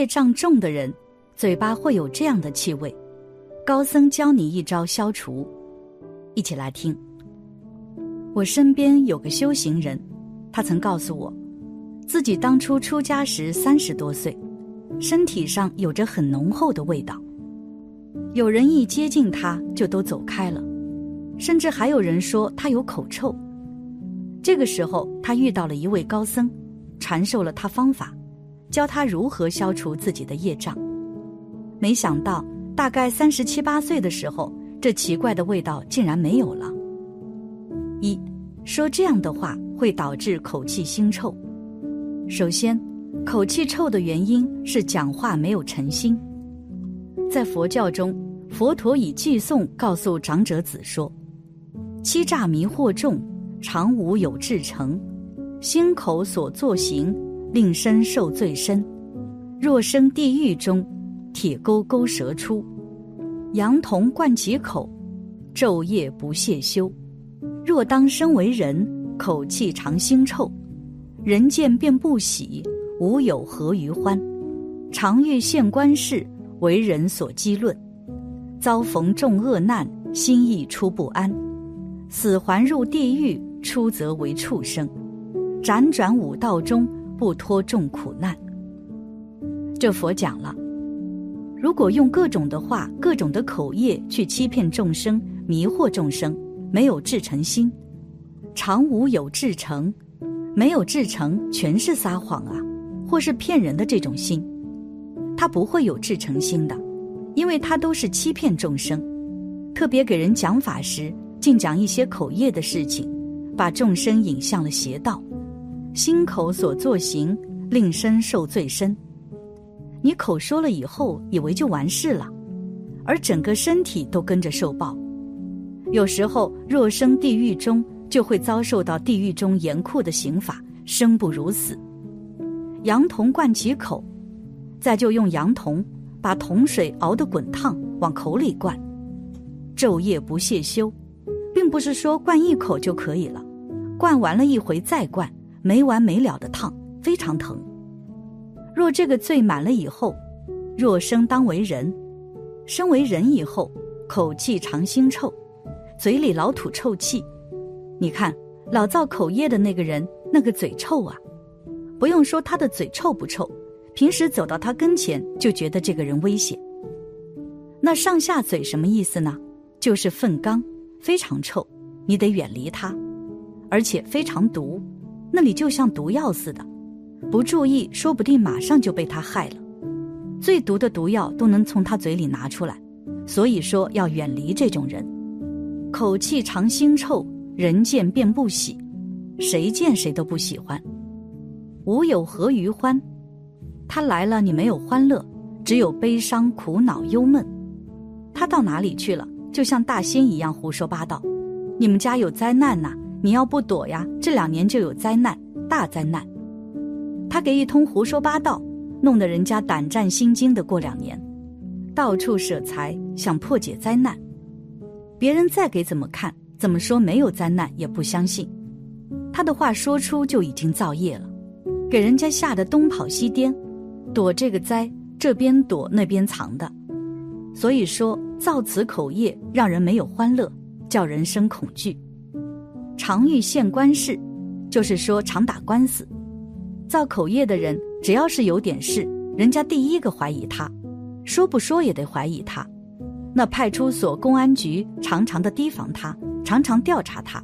业障重的人，嘴巴会有这样的气味。高僧教你一招消除，一起来听。我身边有个修行人，他曾告诉我，自己当初出家时三十多岁，身体上有着很浓厚的味道，有人一接近他就都走开了，甚至还有人说他有口臭。这个时候，他遇到了一位高僧，传授了他方法，教他如何消除自己的业障。没想到。大概三十七八岁的时候，这奇怪的味道竟然没有了。一说这样的话会导致口气腥臭。首先，口气臭的原因是讲话没有诚心。在佛教中，佛陀以偈颂告诉长者子说：“欺诈迷惑众，常无有至诚，心口所作行，令身受罪深。若生地狱中。”铁钩钩蛇出，羊童灌其口，昼夜不懈修。若当身为人，口气常腥臭，人见便不喜，无有何于欢？常欲现官事，为人所讥论。遭逢众恶难，心意出不安。死还入地狱，出则为畜生。辗转五道中，不脱众苦难。这佛讲了。如果用各种的话、各种的口业去欺骗众生、迷惑众生，没有至诚心，常无有至诚，没有至诚，全是撒谎啊，或是骗人的这种心，他不会有至诚心的，因为他都是欺骗众生，特别给人讲法时，竟讲一些口业的事情，把众生引向了邪道，心口所作行，令身受罪深。你口说了以后，以为就完事了，而整个身体都跟着受报。有时候若生地狱中，就会遭受到地狱中严酷的刑法，生不如死。羊童灌其口，再就用羊童把桶水熬得滚烫往口里灌，昼夜不懈修，并不是说灌一口就可以了，灌完了一回再灌，没完没了的烫，非常疼。若这个罪满了以后，若生当为人，生为人以后，口气常腥臭，嘴里老吐臭气。你看，老造口业的那个人，那个嘴臭啊！不用说他的嘴臭不臭，平时走到他跟前就觉得这个人危险。那上下嘴什么意思呢？就是粪缸，非常臭，你得远离他，而且非常毒，那里就像毒药似的。不注意，说不定马上就被他害了。最毒的毒药都能从他嘴里拿出来，所以说要远离这种人。口气常腥臭，人见便不喜，谁见谁都不喜欢。无有何余欢？他来了，你没有欢乐，只有悲伤、苦恼、忧闷。他到哪里去了？就像大仙一样胡说八道。你们家有灾难呐，你要不躲呀，这两年就有灾难，大灾难。他给一通胡说八道，弄得人家胆战心惊的过两年，到处舍财想破解灾难。别人再给怎么看，怎么说没有灾难也不相信。他的话说出就已经造业了，给人家吓得东跑西颠，躲这个灾，这边躲那边藏的。所以说造此口业，让人没有欢乐，叫人生恐惧。常遇县官事，就是说常打官司。造口业的人，只要是有点事，人家第一个怀疑他，说不说也得怀疑他。那派出所、公安局常常的提防他，常常调查他。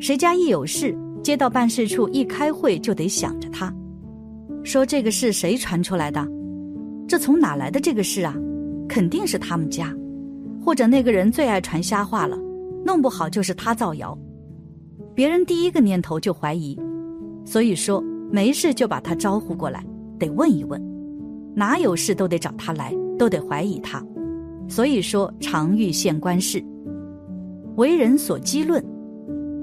谁家一有事，街道办事处一开会就得想着他，说这个事谁传出来的？这从哪来的这个事啊？肯定是他们家，或者那个人最爱传瞎话了，弄不好就是他造谣。别人第一个念头就怀疑，所以说。没事就把他招呼过来，得问一问，哪有事都得找他来，都得怀疑他。所以说常遇县官事，为人所讥论，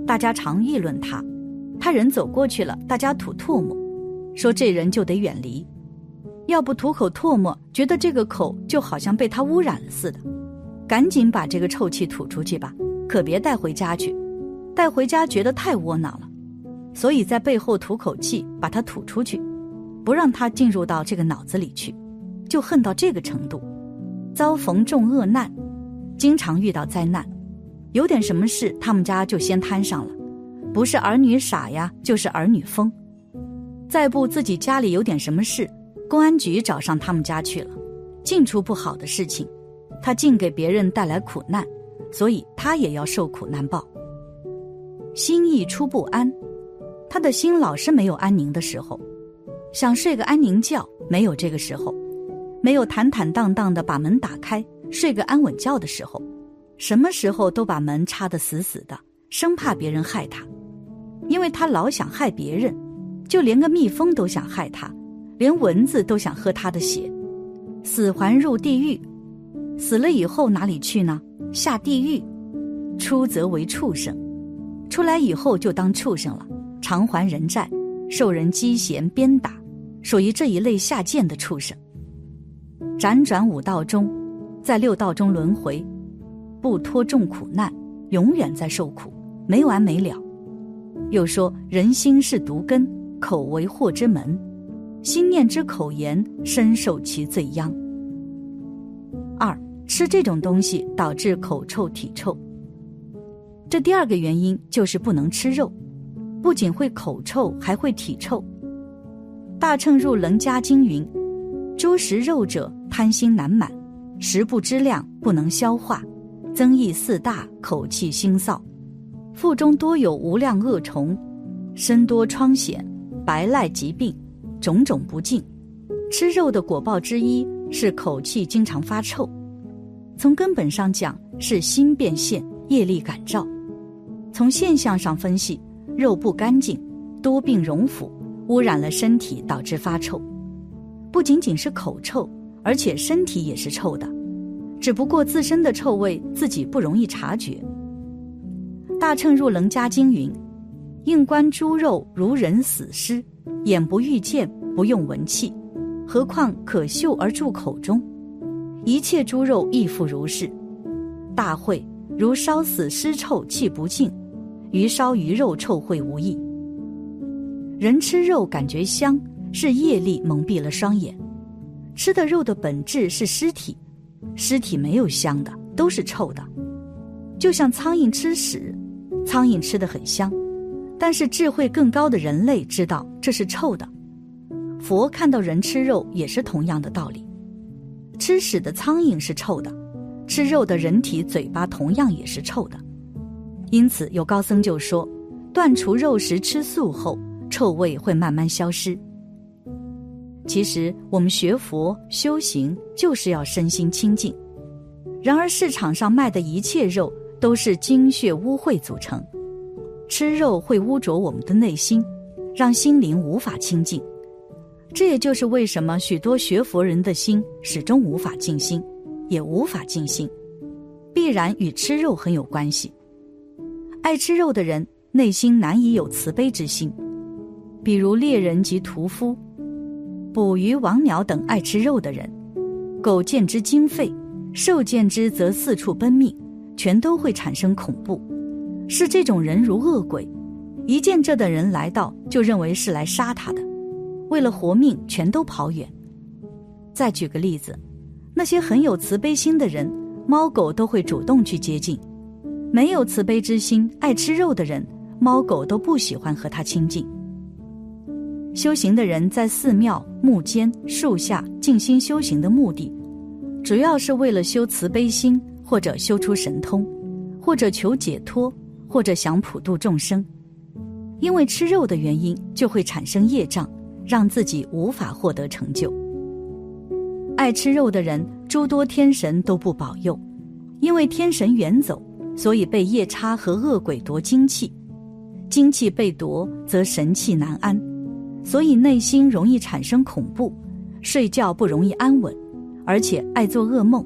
大家常议论他，他人走过去了，大家吐唾沫，说这人就得远离，要不吐口唾沫，觉得这个口就好像被他污染了似的，赶紧把这个臭气吐出去吧，可别带回家去，带回家觉得太窝囊了。所以在背后吐口气，把它吐出去，不让他进入到这个脑子里去，就恨到这个程度。遭逢重恶难，经常遇到灾难，有点什么事，他们家就先摊上了，不是儿女傻呀，就是儿女疯。再不自己家里有点什么事，公安局找上他们家去了，净出不好的事情，他竟给别人带来苦难，所以他也要受苦难报。心意出不安，他的心老是没有安宁的时候，想睡个安宁觉，没有这个时候。没有坦坦荡荡的把门打开，睡个安稳觉的时候，什么时候都把门插得死死的，生怕别人害他，因为他老想害别人，就连个蜜蜂都想害他，连蚊子都想喝他的血，死还入地狱，死了以后哪里去呢？下地狱，出则为畜生，出来以后就当畜生了，偿还人债，受人讥嫌鞭打，属于这一类下贱的畜生。辗转五道中，在六道中轮回，不脱众苦难，永远在受苦，没完没了。又说人心是毒根，口为祸之门，心念之口言，深受其罪殃。二吃这种东西导致口臭体臭，这第二个原因就是不能吃肉，不仅会口臭，还会体臭。大乘入楞伽经云。诸食肉者，贪心难满，食不知量，不能消化，增益四大，口气腥臊，腹中多有无量恶虫，身多疮癣，白赖疾病，种种不净。吃肉的果报之一是口气经常发臭，从根本上讲是心变现，业力感召。从现象上分析，肉不干净，多病容腐，污染了身体，导致发臭。不仅仅是口臭，而且身体也是臭的，只不过自身的臭味自己不容易察觉。大乘入楞伽经云：“应观猪肉如人死尸，眼不欲见，不用闻气，何况可嗅而入口中？一切猪肉亦复如是。大会如烧死尸臭气不净，鱼烧鱼肉臭秽无异。人吃肉感觉香。”是业力蒙蔽了双眼，吃的肉的本质是尸体，尸体没有香的，都是臭的，就像苍蝇吃屎，苍蝇吃的很香，但是智慧更高的人类知道这是臭的。佛看到人吃肉也是同样的道理，吃屎的苍蝇是臭的，吃肉的人体嘴巴同样也是臭的，因此有高僧就说，断除肉食吃素后，臭味会慢慢消失。其实我们学佛修行就是要身心清净，然而市场上卖的一切肉都是精血污秽组成，吃肉会污浊我们的内心，让心灵无法清净。这也就是为什么许多学佛人的心始终无法静心，也无法静心，必然与吃肉很有关系。爱吃肉的人内心难以有慈悲之心，比如猎人及屠夫。捕鱼、王鸟等爱吃肉的人，狗见之惊吠，兽见之则四处奔命，全都会产生恐怖。视这种人如恶鬼，一见这的人来到，就认为是来杀他的，为了活命，全都跑远。再举个例子，那些很有慈悲心的人，猫狗都会主动去接近；没有慈悲之心、爱吃肉的人，猫狗都不喜欢和他亲近。修行的人在寺庙、木间、树下静心修行的目的，主要是为了修慈悲心，或者修出神通，或者求解脱，或者想普度众生。因为吃肉的原因，就会产生业障，让自己无法获得成就。爱吃肉的人，诸多天神都不保佑，因为天神远走，所以被夜叉和恶鬼夺精气，精气被夺，则神气难安。所以内心容易产生恐怖，睡觉不容易安稳，而且爱做噩梦。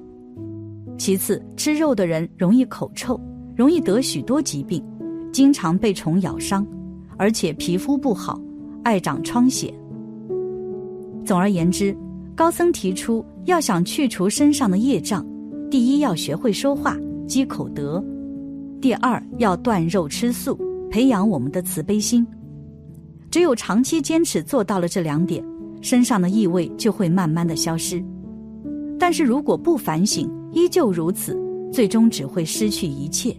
其次，吃肉的人容易口臭，容易得许多疾病，经常被虫咬伤，而且皮肤不好，爱长疮癣。总而言之，高僧提出，要想去除身上的业障，第一要学会说话，积口德；第二要断肉吃素，培养我们的慈悲心。只有长期坚持做到了这两点，身上的异味就会慢慢的消失。但是如果不反省，依旧如此，最终只会失去一切。